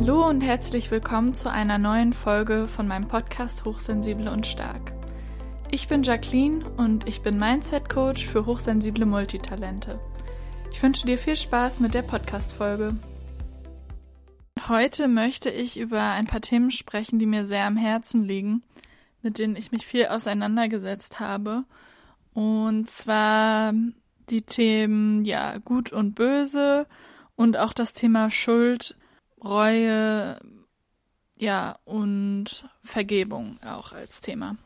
Hallo und herzlich willkommen zu einer neuen Folge von meinem Podcast Hochsensible und Stark. Ich bin Jacqueline und ich bin Mindset Coach für hochsensible Multitalente. Ich wünsche dir viel Spaß mit der Podcast-Folge. Heute möchte ich über ein paar Themen sprechen, die mir sehr am Herzen liegen, mit denen ich mich viel auseinandergesetzt habe. Und zwar die Themen, ja, gut und böse und auch das Thema Schuld, Reue, ja, und Vergebung auch als Thema.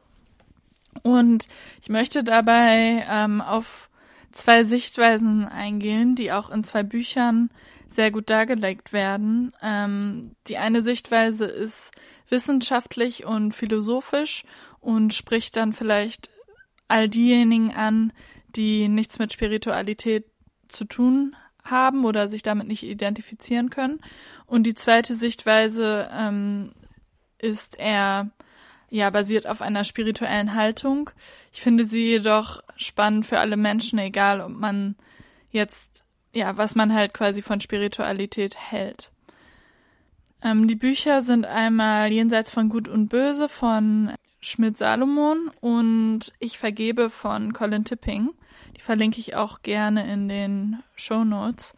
Und ich möchte dabei ähm, auf zwei Sichtweisen eingehen, die auch in zwei Büchern sehr gut dargelegt werden. Ähm, die eine Sichtweise ist wissenschaftlich und philosophisch und spricht dann vielleicht all diejenigen an, die nichts mit Spiritualität zu tun haben oder sich damit nicht identifizieren können. Und die zweite Sichtweise ähm, ist eher ja, basiert auf einer spirituellen Haltung. Ich finde sie jedoch spannend für alle Menschen, egal ob man jetzt, ja, was man halt quasi von Spiritualität hält. Ähm, die Bücher sind einmal Jenseits von Gut und Böse von Schmidt-Salomon und Ich vergebe von Colin Tipping. Die verlinke ich auch gerne in den Show Notes.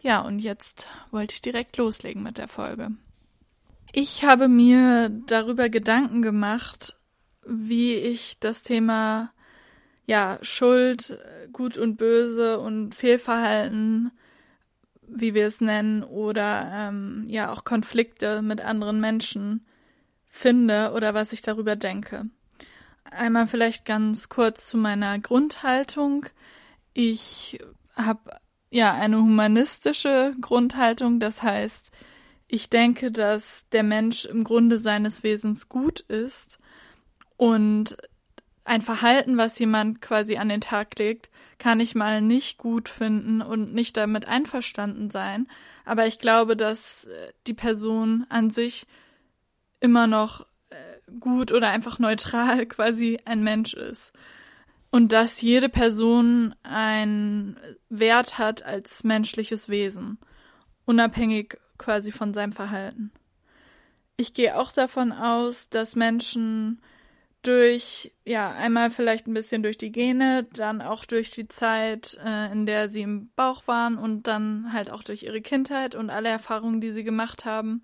Ja, und jetzt wollte ich direkt loslegen mit der Folge. Ich habe mir darüber Gedanken gemacht, wie ich das Thema ja Schuld, Gut und Böse und Fehlverhalten, wie wir es nennen, oder ähm, ja auch Konflikte mit anderen Menschen finde oder was ich darüber denke. Einmal vielleicht ganz kurz zu meiner Grundhaltung. Ich habe ja eine humanistische Grundhaltung, das heißt, ich denke, dass der Mensch im Grunde seines Wesens gut ist und ein Verhalten, was jemand quasi an den Tag legt, kann ich mal nicht gut finden und nicht damit einverstanden sein. Aber ich glaube, dass äh, die Person an sich immer noch äh, gut oder einfach neutral quasi ein Mensch ist. Und dass jede Person einen Wert hat als menschliches Wesen, unabhängig quasi von seinem Verhalten. Ich gehe auch davon aus, dass Menschen durch, ja, einmal vielleicht ein bisschen durch die Gene, dann auch durch die Zeit, äh, in der sie im Bauch waren und dann halt auch durch ihre Kindheit und alle Erfahrungen, die sie gemacht haben,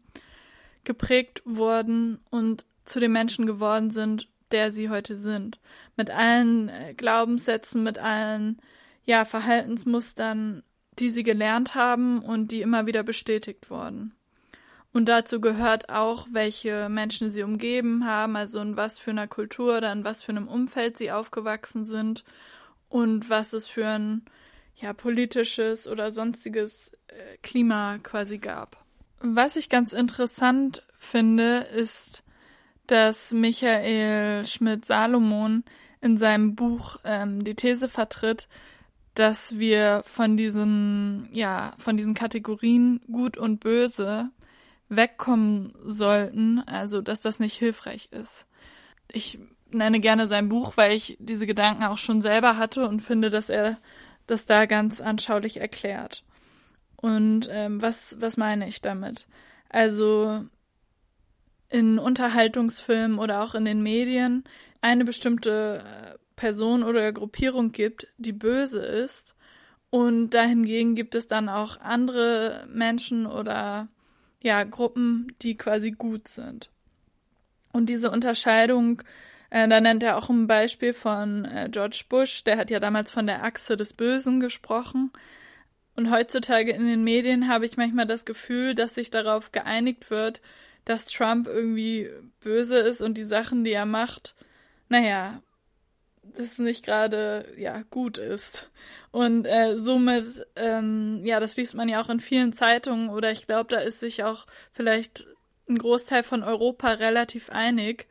geprägt wurden und zu dem Menschen geworden sind, der sie heute sind. Mit allen äh, Glaubenssätzen, mit allen, ja, Verhaltensmustern, die sie gelernt haben und die immer wieder bestätigt wurden. Und dazu gehört auch, welche Menschen sie umgeben haben, also in was für einer Kultur oder in was für einem Umfeld sie aufgewachsen sind und was es für ein ja, politisches oder sonstiges äh, Klima quasi gab. Was ich ganz interessant finde, ist, dass Michael Schmidt-Salomon in seinem Buch ähm, die These vertritt, dass wir von diesen, ja, von diesen Kategorien gut und böse wegkommen sollten, also dass das nicht hilfreich ist. Ich nenne gerne sein Buch, weil ich diese Gedanken auch schon selber hatte und finde, dass er das da ganz anschaulich erklärt. Und ähm, was, was meine ich damit? Also in Unterhaltungsfilmen oder auch in den Medien eine bestimmte äh, Person oder Gruppierung gibt, die böse ist. Und dahingegen gibt es dann auch andere Menschen oder ja, Gruppen, die quasi gut sind. Und diese Unterscheidung, äh, da nennt er auch ein Beispiel von äh, George Bush, der hat ja damals von der Achse des Bösen gesprochen. Und heutzutage in den Medien habe ich manchmal das Gefühl, dass sich darauf geeinigt wird, dass Trump irgendwie böse ist und die Sachen, die er macht, naja, das nicht gerade ja gut ist. Und äh, somit, ähm, ja, das liest man ja auch in vielen Zeitungen oder ich glaube, da ist sich auch vielleicht ein Großteil von Europa relativ einig,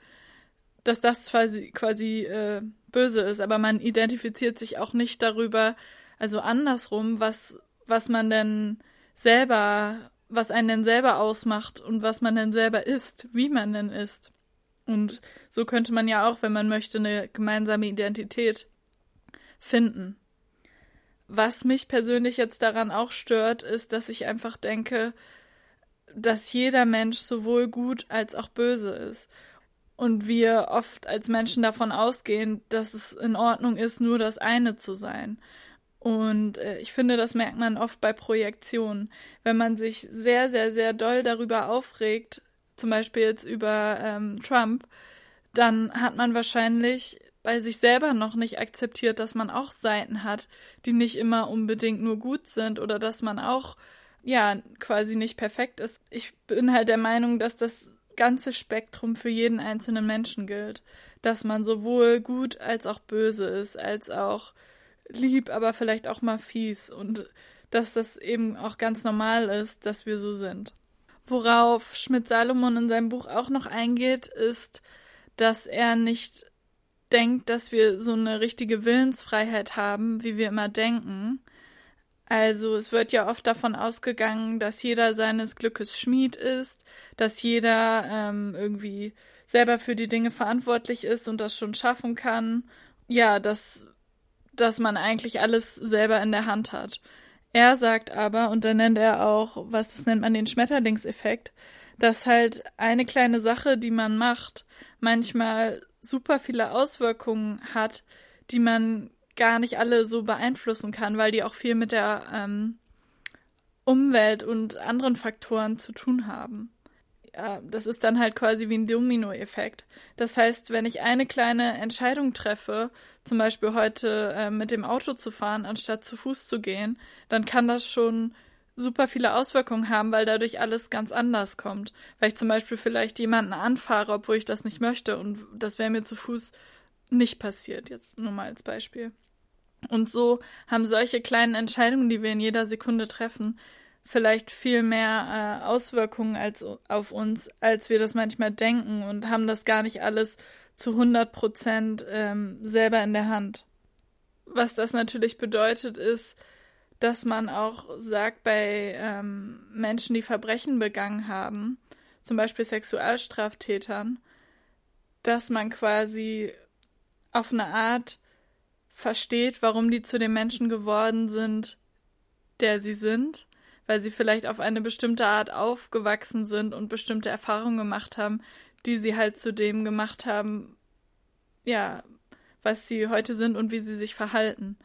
dass das quasi, quasi äh, böse ist, aber man identifiziert sich auch nicht darüber, also andersrum, was, was man denn selber, was einen denn selber ausmacht und was man denn selber ist, wie man denn ist. Und so könnte man ja auch, wenn man möchte, eine gemeinsame Identität finden. Was mich persönlich jetzt daran auch stört, ist, dass ich einfach denke, dass jeder Mensch sowohl gut als auch böse ist. Und wir oft als Menschen davon ausgehen, dass es in Ordnung ist, nur das eine zu sein. Und äh, ich finde, das merkt man oft bei Projektionen. Wenn man sich sehr, sehr, sehr doll darüber aufregt, zum Beispiel jetzt über ähm, Trump, dann hat man wahrscheinlich bei sich selber noch nicht akzeptiert, dass man auch Seiten hat, die nicht immer unbedingt nur gut sind oder dass man auch ja quasi nicht perfekt ist. Ich bin halt der Meinung, dass das ganze Spektrum für jeden einzelnen Menschen gilt, dass man sowohl gut als auch böse ist, als auch lieb, aber vielleicht auch mal fies und dass das eben auch ganz normal ist, dass wir so sind. Worauf Schmidt-Salomon in seinem Buch auch noch eingeht, ist, dass er nicht denkt, dass wir so eine richtige Willensfreiheit haben, wie wir immer denken. Also es wird ja oft davon ausgegangen, dass jeder seines Glückes Schmied ist, dass jeder ähm, irgendwie selber für die Dinge verantwortlich ist und das schon schaffen kann. Ja, dass, dass man eigentlich alles selber in der Hand hat. Er sagt aber, und dann nennt er auch, was das nennt man den Schmetterlingseffekt, dass halt eine kleine Sache, die man macht, manchmal super viele Auswirkungen hat, die man gar nicht alle so beeinflussen kann, weil die auch viel mit der ähm, Umwelt und anderen Faktoren zu tun haben. Ja, das ist dann halt quasi wie ein Domino-Effekt. Das heißt, wenn ich eine kleine Entscheidung treffe, zum Beispiel heute äh, mit dem Auto zu fahren, anstatt zu Fuß zu gehen, dann kann das schon super viele Auswirkungen haben, weil dadurch alles ganz anders kommt. Weil ich zum Beispiel vielleicht jemanden anfahre, obwohl ich das nicht möchte und das wäre mir zu Fuß nicht passiert, jetzt nur mal als Beispiel. Und so haben solche kleinen Entscheidungen, die wir in jeder Sekunde treffen, vielleicht viel mehr äh, Auswirkungen als auf uns, als wir das manchmal denken und haben das gar nicht alles zu 100 Prozent ähm, selber in der Hand. Was das natürlich bedeutet, ist, dass man auch sagt, bei ähm, Menschen, die Verbrechen begangen haben, zum Beispiel Sexualstraftätern, dass man quasi auf eine Art versteht, warum die zu dem Menschen geworden sind, der sie sind, weil sie vielleicht auf eine bestimmte Art aufgewachsen sind und bestimmte Erfahrungen gemacht haben, die sie halt zu dem gemacht haben, ja, was sie heute sind und wie sie sich verhalten.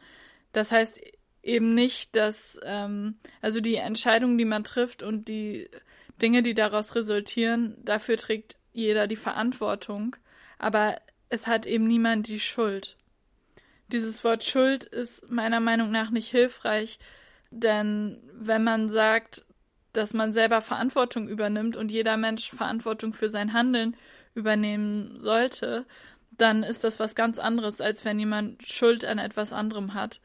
Das heißt, eben nicht, dass, ähm, also die Entscheidungen, die man trifft und die Dinge, die daraus resultieren, dafür trägt jeder die Verantwortung, aber es hat eben niemand die Schuld. Dieses Wort Schuld ist meiner Meinung nach nicht hilfreich, denn wenn man sagt, dass man selber Verantwortung übernimmt und jeder Mensch Verantwortung für sein Handeln übernehmen sollte, dann ist das was ganz anderes, als wenn jemand Schuld an etwas anderem hat.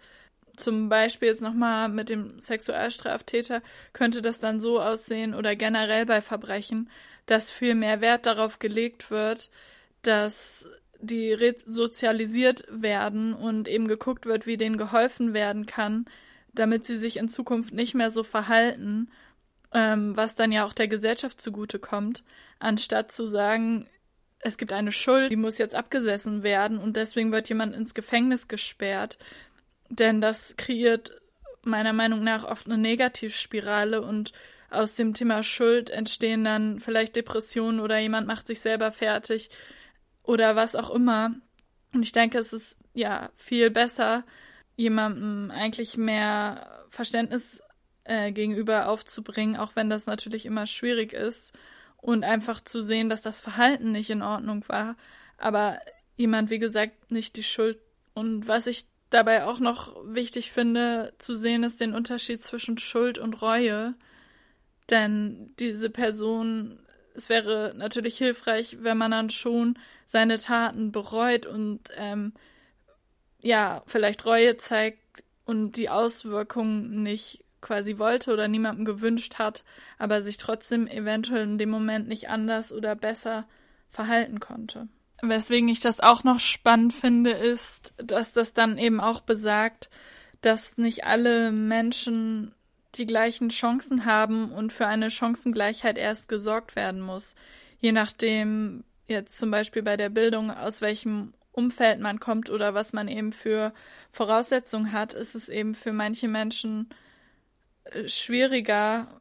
Zum Beispiel jetzt nochmal mit dem Sexualstraftäter könnte das dann so aussehen oder generell bei Verbrechen, dass viel mehr Wert darauf gelegt wird, dass die resozialisiert werden und eben geguckt wird, wie denen geholfen werden kann, damit sie sich in Zukunft nicht mehr so verhalten, ähm, was dann ja auch der Gesellschaft zugute kommt, anstatt zu sagen, es gibt eine Schuld, die muss jetzt abgesessen werden und deswegen wird jemand ins Gefängnis gesperrt, denn das kreiert meiner Meinung nach oft eine Negativspirale und aus dem Thema Schuld entstehen dann vielleicht Depressionen oder jemand macht sich selber fertig oder was auch immer. Und ich denke, es ist ja viel besser, jemandem eigentlich mehr Verständnis äh, gegenüber aufzubringen, auch wenn das natürlich immer schwierig ist und einfach zu sehen, dass das Verhalten nicht in Ordnung war, aber jemand, wie gesagt, nicht die Schuld. Und was ich dabei auch noch wichtig finde zu sehen, ist den Unterschied zwischen Schuld und Reue. Denn diese Person, es wäre natürlich hilfreich, wenn man dann schon seine Taten bereut und ähm, ja, vielleicht Reue zeigt und die Auswirkungen nicht quasi wollte oder niemandem gewünscht hat, aber sich trotzdem eventuell in dem Moment nicht anders oder besser verhalten konnte. Weswegen ich das auch noch spannend finde, ist, dass das dann eben auch besagt, dass nicht alle Menschen die gleichen Chancen haben und für eine Chancengleichheit erst gesorgt werden muss. Je nachdem, jetzt zum Beispiel bei der Bildung, aus welchem Umfeld man kommt oder was man eben für Voraussetzungen hat, ist es eben für manche Menschen äh, schwieriger,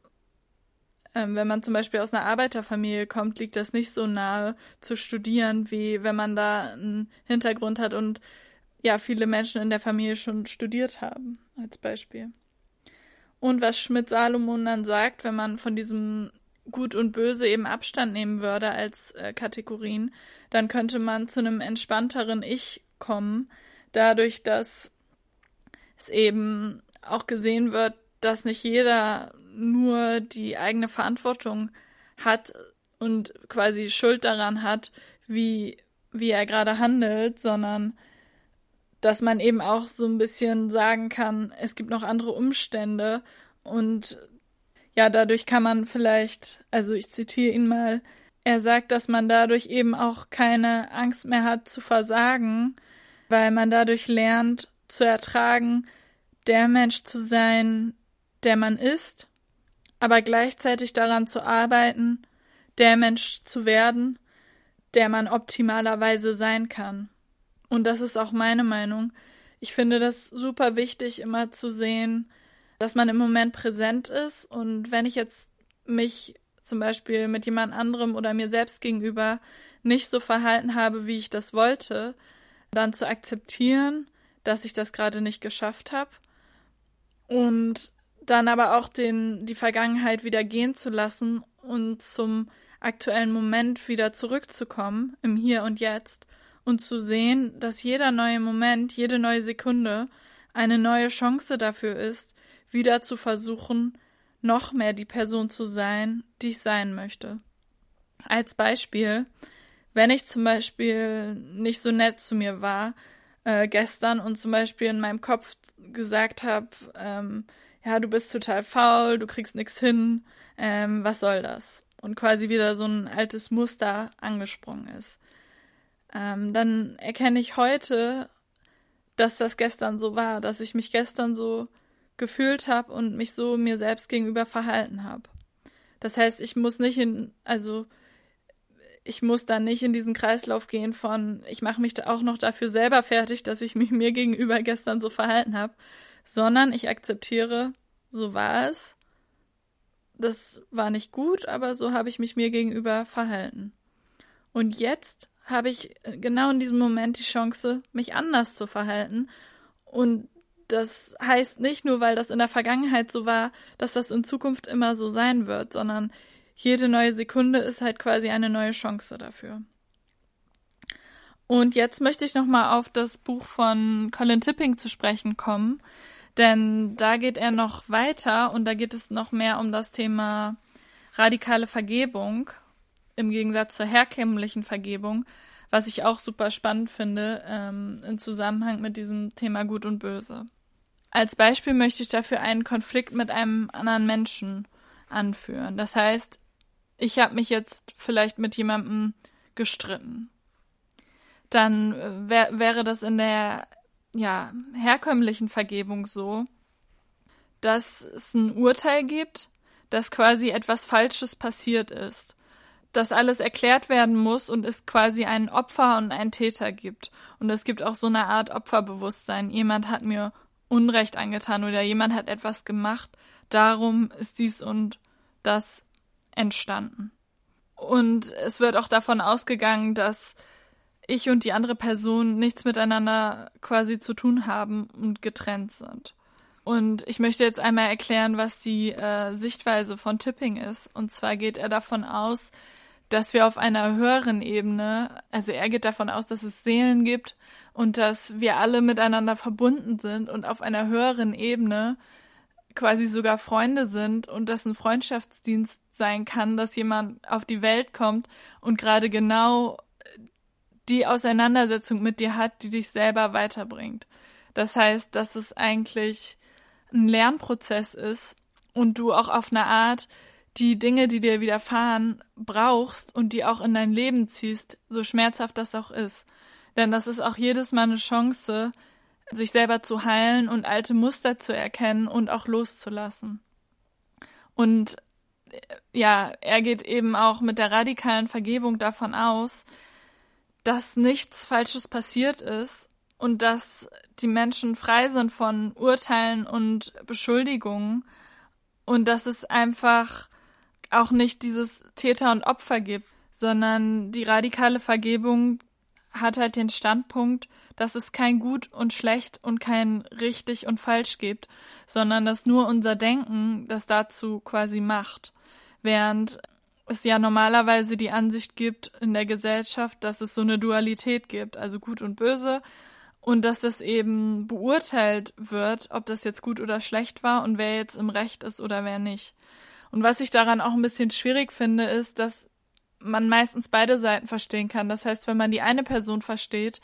ähm, wenn man zum Beispiel aus einer Arbeiterfamilie kommt, liegt das nicht so nahe zu studieren, wie wenn man da einen Hintergrund hat und ja, viele Menschen in der Familie schon studiert haben, als Beispiel. Und was Schmidt-Salomon dann sagt, wenn man von diesem Gut und Böse eben Abstand nehmen würde als äh, Kategorien, dann könnte man zu einem entspannteren Ich kommen, dadurch, dass es eben auch gesehen wird, dass nicht jeder nur die eigene Verantwortung hat und quasi Schuld daran hat, wie, wie er gerade handelt, sondern dass man eben auch so ein bisschen sagen kann, es gibt noch andere Umstände und ja, dadurch kann man vielleicht, also ich zitiere ihn mal, er sagt, dass man dadurch eben auch keine Angst mehr hat zu versagen, weil man dadurch lernt zu ertragen, der Mensch zu sein, der man ist, aber gleichzeitig daran zu arbeiten, der Mensch zu werden, der man optimalerweise sein kann. Und das ist auch meine Meinung. Ich finde das super wichtig, immer zu sehen, dass man im Moment präsent ist. Und wenn ich jetzt mich zum Beispiel mit jemand anderem oder mir selbst gegenüber nicht so verhalten habe, wie ich das wollte, dann zu akzeptieren, dass ich das gerade nicht geschafft habe und dann aber auch den, die Vergangenheit wieder gehen zu lassen und zum aktuellen Moment wieder zurückzukommen, im Hier und Jetzt, und zu sehen, dass jeder neue Moment, jede neue Sekunde eine neue Chance dafür ist, wieder zu versuchen, noch mehr die Person zu sein, die ich sein möchte. Als Beispiel, wenn ich zum Beispiel nicht so nett zu mir war äh, gestern und zum Beispiel in meinem Kopf gesagt habe, ähm, ja, du bist total faul, du kriegst nichts hin, ähm, was soll das? Und quasi wieder so ein altes Muster angesprungen ist. Ähm, dann erkenne ich heute, dass das gestern so war, dass ich mich gestern so gefühlt habe und mich so mir selbst gegenüber verhalten habe. Das heißt, ich muss nicht in, also ich muss dann nicht in diesen Kreislauf gehen von, ich mache mich da auch noch dafür selber fertig, dass ich mich mir gegenüber gestern so verhalten habe, sondern ich akzeptiere, so war es. Das war nicht gut, aber so habe ich mich mir gegenüber verhalten. Und jetzt habe ich genau in diesem Moment die Chance, mich anders zu verhalten. Und das heißt nicht nur, weil das in der Vergangenheit so war, dass das in Zukunft immer so sein wird, sondern jede neue Sekunde ist halt quasi eine neue Chance dafür. Und jetzt möchte ich nochmal auf das Buch von Colin Tipping zu sprechen kommen, denn da geht er noch weiter und da geht es noch mehr um das Thema radikale Vergebung im Gegensatz zur herkömmlichen Vergebung, was ich auch super spannend finde ähm, im Zusammenhang mit diesem Thema Gut und Böse. Als Beispiel möchte ich dafür einen Konflikt mit einem anderen Menschen anführen. Das heißt, ich habe mich jetzt vielleicht mit jemandem gestritten. Dann äh, wär, wäre das in der ja, herkömmlichen Vergebung so, dass es ein Urteil gibt, dass quasi etwas Falsches passiert ist, dass alles erklärt werden muss und es quasi einen Opfer und einen Täter gibt. Und es gibt auch so eine Art Opferbewusstsein. Jemand hat mir Unrecht angetan oder jemand hat etwas gemacht, darum ist dies und das entstanden. Und es wird auch davon ausgegangen, dass ich und die andere Person nichts miteinander quasi zu tun haben und getrennt sind. Und ich möchte jetzt einmal erklären, was die äh, Sichtweise von Tipping ist. Und zwar geht er davon aus, dass wir auf einer höheren Ebene, also er geht davon aus, dass es Seelen gibt und dass wir alle miteinander verbunden sind und auf einer höheren Ebene quasi sogar Freunde sind und dass ein Freundschaftsdienst sein kann, dass jemand auf die Welt kommt und gerade genau die Auseinandersetzung mit dir hat, die dich selber weiterbringt. Das heißt, dass es eigentlich ein Lernprozess ist und du auch auf eine Art die Dinge, die dir widerfahren, brauchst und die auch in dein Leben ziehst, so schmerzhaft das auch ist. Denn das ist auch jedes Mal eine Chance, sich selber zu heilen und alte Muster zu erkennen und auch loszulassen. Und äh, ja, er geht eben auch mit der radikalen Vergebung davon aus, dass nichts Falsches passiert ist und dass die Menschen frei sind von Urteilen und Beschuldigungen und dass es einfach auch nicht dieses Täter und Opfer gibt, sondern die radikale Vergebung hat halt den Standpunkt, dass es kein Gut und Schlecht und kein richtig und falsch gibt, sondern dass nur unser Denken das dazu quasi macht. Während es ja normalerweise die Ansicht gibt in der Gesellschaft, dass es so eine Dualität gibt, also gut und böse, und dass das eben beurteilt wird, ob das jetzt gut oder schlecht war und wer jetzt im Recht ist oder wer nicht. Und was ich daran auch ein bisschen schwierig finde, ist, dass man meistens beide Seiten verstehen kann. Das heißt, wenn man die eine Person versteht,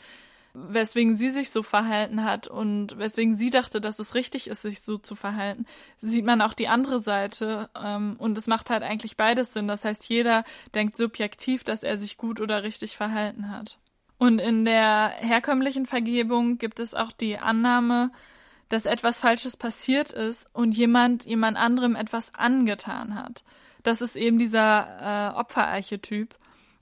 weswegen sie sich so verhalten hat und weswegen sie dachte, dass es richtig ist, sich so zu verhalten, sieht man auch die andere Seite ähm, und es macht halt eigentlich beides Sinn. Das heißt, jeder denkt subjektiv, dass er sich gut oder richtig verhalten hat. Und in der herkömmlichen Vergebung gibt es auch die Annahme, dass etwas Falsches passiert ist und jemand jemand anderem etwas angetan hat. Das ist eben dieser äh, Opferarchetyp.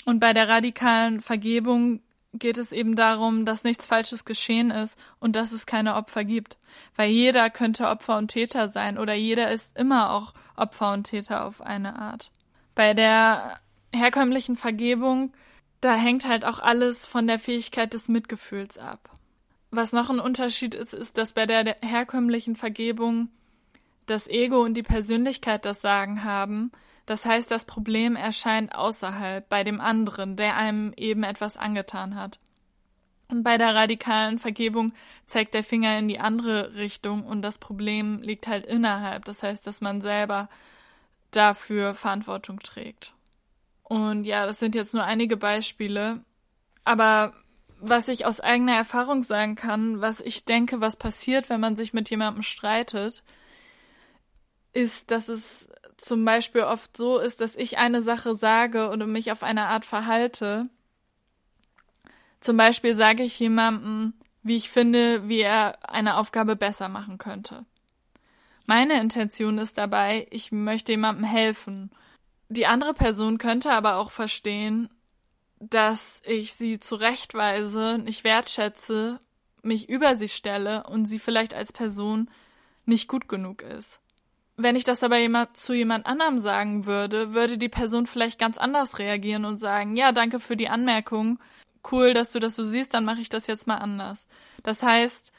Und bei der radikalen Vergebung geht es eben darum, dass nichts Falsches geschehen ist und dass es keine Opfer gibt. Weil jeder könnte Opfer und Täter sein oder jeder ist immer auch Opfer und Täter auf eine Art. Bei der herkömmlichen Vergebung da hängt halt auch alles von der Fähigkeit des Mitgefühls ab. Was noch ein Unterschied ist, ist, dass bei der herkömmlichen Vergebung das Ego und die Persönlichkeit das Sagen haben. Das heißt, das Problem erscheint außerhalb, bei dem anderen, der einem eben etwas angetan hat. Und bei der radikalen Vergebung zeigt der Finger in die andere Richtung und das Problem liegt halt innerhalb. Das heißt, dass man selber dafür Verantwortung trägt. Und ja, das sind jetzt nur einige Beispiele. Aber was ich aus eigener Erfahrung sagen kann, was ich denke, was passiert, wenn man sich mit jemandem streitet, ist, dass es zum Beispiel oft so ist, dass ich eine Sache sage oder mich auf eine Art verhalte. Zum Beispiel sage ich jemandem, wie ich finde, wie er eine Aufgabe besser machen könnte. Meine Intention ist dabei, ich möchte jemandem helfen die andere Person könnte aber auch verstehen, dass ich sie zurechtweise, nicht wertschätze, mich über sie stelle und sie vielleicht als Person nicht gut genug ist. Wenn ich das aber jemand, zu jemand anderem sagen würde, würde die Person vielleicht ganz anders reagieren und sagen, ja, danke für die Anmerkung, cool, dass du das so siehst, dann mache ich das jetzt mal anders. Das heißt,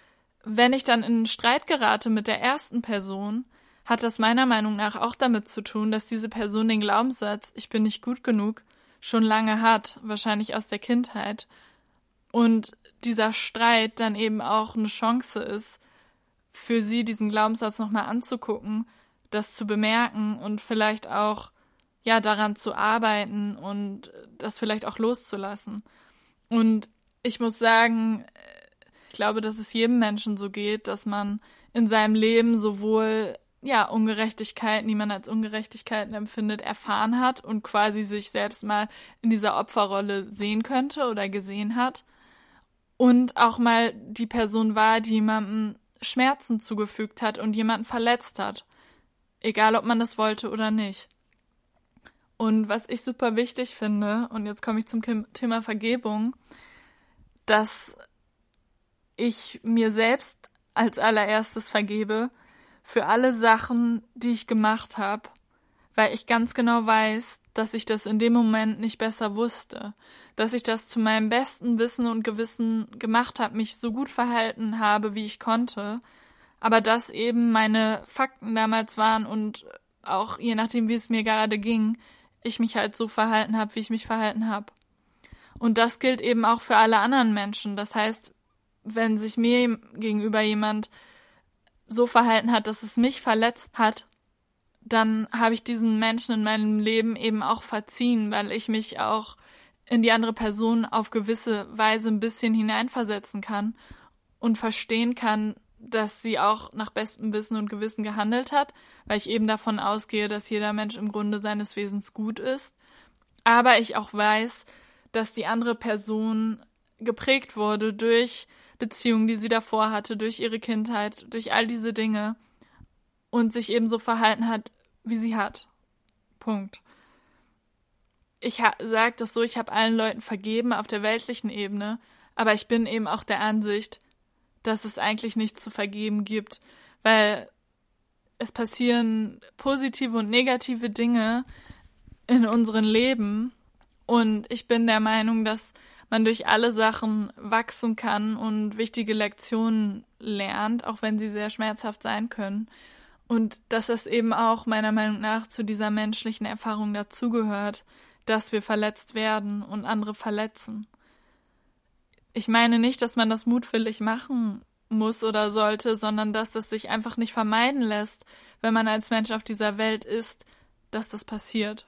wenn ich dann in einen Streit gerate mit der ersten Person, hat das meiner Meinung nach auch damit zu tun, dass diese Person den Glaubenssatz, ich bin nicht gut genug, schon lange hat, wahrscheinlich aus der Kindheit. Und dieser Streit dann eben auch eine Chance ist, für sie diesen Glaubenssatz nochmal anzugucken, das zu bemerken und vielleicht auch, ja, daran zu arbeiten und das vielleicht auch loszulassen. Und ich muss sagen, ich glaube, dass es jedem Menschen so geht, dass man in seinem Leben sowohl ja, Ungerechtigkeiten, die man als Ungerechtigkeiten empfindet, erfahren hat und quasi sich selbst mal in dieser Opferrolle sehen könnte oder gesehen hat. Und auch mal die Person war, die jemandem Schmerzen zugefügt hat und jemanden verletzt hat. Egal, ob man das wollte oder nicht. Und was ich super wichtig finde, und jetzt komme ich zum Thema Vergebung, dass ich mir selbst als allererstes vergebe, für alle Sachen, die ich gemacht habe, weil ich ganz genau weiß, dass ich das in dem Moment nicht besser wusste, dass ich das zu meinem besten Wissen und Gewissen gemacht habe, mich so gut verhalten habe, wie ich konnte, aber dass eben meine Fakten damals waren und auch je nachdem, wie es mir gerade ging, ich mich halt so verhalten habe, wie ich mich verhalten habe. Und das gilt eben auch für alle anderen Menschen. Das heißt, wenn sich mir gegenüber jemand so verhalten hat, dass es mich verletzt hat, dann habe ich diesen Menschen in meinem Leben eben auch verziehen, weil ich mich auch in die andere Person auf gewisse Weise ein bisschen hineinversetzen kann und verstehen kann, dass sie auch nach bestem Wissen und Gewissen gehandelt hat, weil ich eben davon ausgehe, dass jeder Mensch im Grunde seines Wesens gut ist. Aber ich auch weiß, dass die andere Person geprägt wurde durch Beziehungen, die sie davor hatte, durch ihre Kindheit, durch all diese Dinge und sich eben so verhalten hat, wie sie hat. Punkt. Ich sage das so, ich habe allen Leuten vergeben auf der weltlichen Ebene, aber ich bin eben auch der Ansicht, dass es eigentlich nichts zu vergeben gibt, weil es passieren positive und negative Dinge in unserem Leben. Und ich bin der Meinung, dass man durch alle Sachen wachsen kann und wichtige Lektionen lernt, auch wenn sie sehr schmerzhaft sein können. Und dass das eben auch meiner Meinung nach zu dieser menschlichen Erfahrung dazugehört, dass wir verletzt werden und andere verletzen. Ich meine nicht, dass man das mutwillig machen muss oder sollte, sondern dass das sich einfach nicht vermeiden lässt, wenn man als Mensch auf dieser Welt ist, dass das passiert.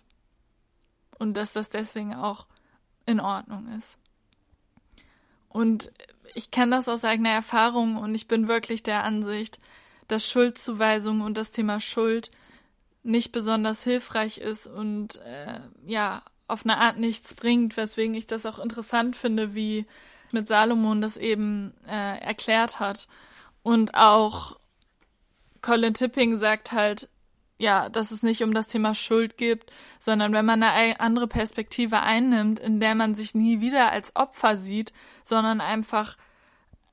Und dass das deswegen auch in Ordnung ist. Und ich kenne das aus eigener Erfahrung und ich bin wirklich der Ansicht, dass Schuldzuweisung und das Thema Schuld nicht besonders hilfreich ist und äh, ja, auf eine Art nichts bringt, weswegen ich das auch interessant finde, wie mit Salomon das eben äh, erklärt hat. Und auch Colin Tipping sagt halt, ja, dass es nicht um das Thema Schuld geht, sondern wenn man eine andere Perspektive einnimmt, in der man sich nie wieder als Opfer sieht, sondern einfach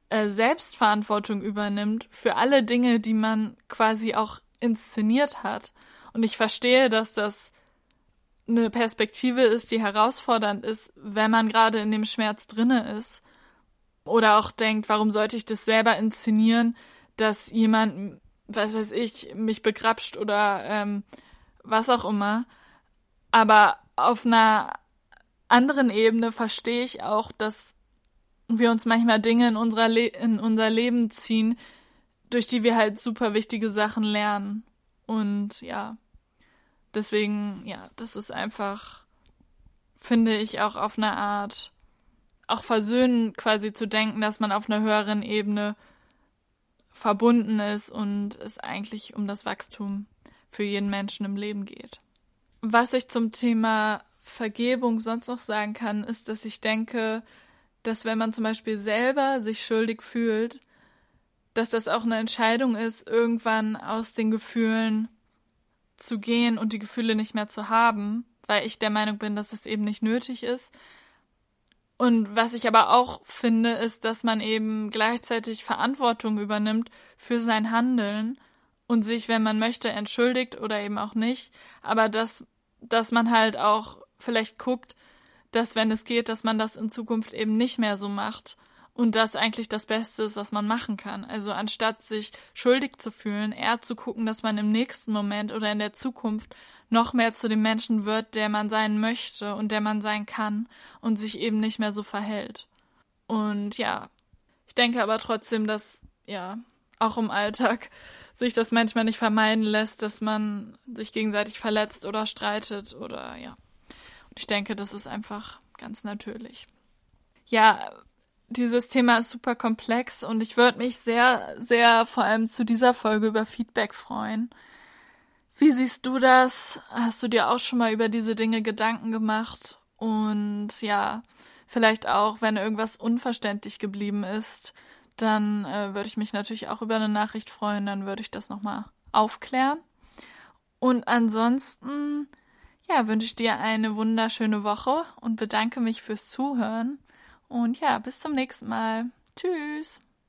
äh, Selbstverantwortung übernimmt für alle Dinge, die man quasi auch inszeniert hat. Und ich verstehe, dass das eine Perspektive ist, die herausfordernd ist, wenn man gerade in dem Schmerz drinne ist. Oder auch denkt, warum sollte ich das selber inszenieren, dass jemand was weiß ich, mich begrapscht oder ähm, was auch immer. Aber auf einer anderen Ebene verstehe ich auch, dass wir uns manchmal Dinge in, unserer Le in unser Leben ziehen, durch die wir halt super wichtige Sachen lernen. Und ja, deswegen, ja, das ist einfach, finde ich, auch auf eine Art, auch versöhnen quasi zu denken, dass man auf einer höheren Ebene verbunden ist und es eigentlich um das Wachstum für jeden Menschen im Leben geht. Was ich zum Thema Vergebung sonst noch sagen kann, ist, dass ich denke, dass wenn man zum Beispiel selber sich schuldig fühlt, dass das auch eine Entscheidung ist, irgendwann aus den Gefühlen zu gehen und die Gefühle nicht mehr zu haben, weil ich der Meinung bin, dass es eben nicht nötig ist, und was ich aber auch finde, ist, dass man eben gleichzeitig Verantwortung übernimmt für sein Handeln und sich, wenn man möchte, entschuldigt oder eben auch nicht. Aber dass, dass man halt auch vielleicht guckt, dass wenn es geht, dass man das in Zukunft eben nicht mehr so macht und das eigentlich das Beste ist, was man machen kann. Also anstatt sich schuldig zu fühlen, eher zu gucken, dass man im nächsten Moment oder in der Zukunft noch mehr zu dem Menschen wird, der man sein möchte und der man sein kann und sich eben nicht mehr so verhält. Und ja, ich denke aber trotzdem, dass ja auch im Alltag sich das manchmal nicht vermeiden lässt, dass man sich gegenseitig verletzt oder streitet oder ja. Und ich denke, das ist einfach ganz natürlich. Ja, dieses Thema ist super komplex und ich würde mich sehr, sehr vor allem zu dieser Folge über Feedback freuen. Wie siehst du das? Hast du dir auch schon mal über diese Dinge Gedanken gemacht? Und ja, vielleicht auch, wenn irgendwas unverständlich geblieben ist, dann äh, würde ich mich natürlich auch über eine Nachricht freuen, dann würde ich das nochmal aufklären. Und ansonsten, ja, wünsche ich dir eine wunderschöne Woche und bedanke mich fürs Zuhören. Und ja, bis zum nächsten Mal. Tschüss.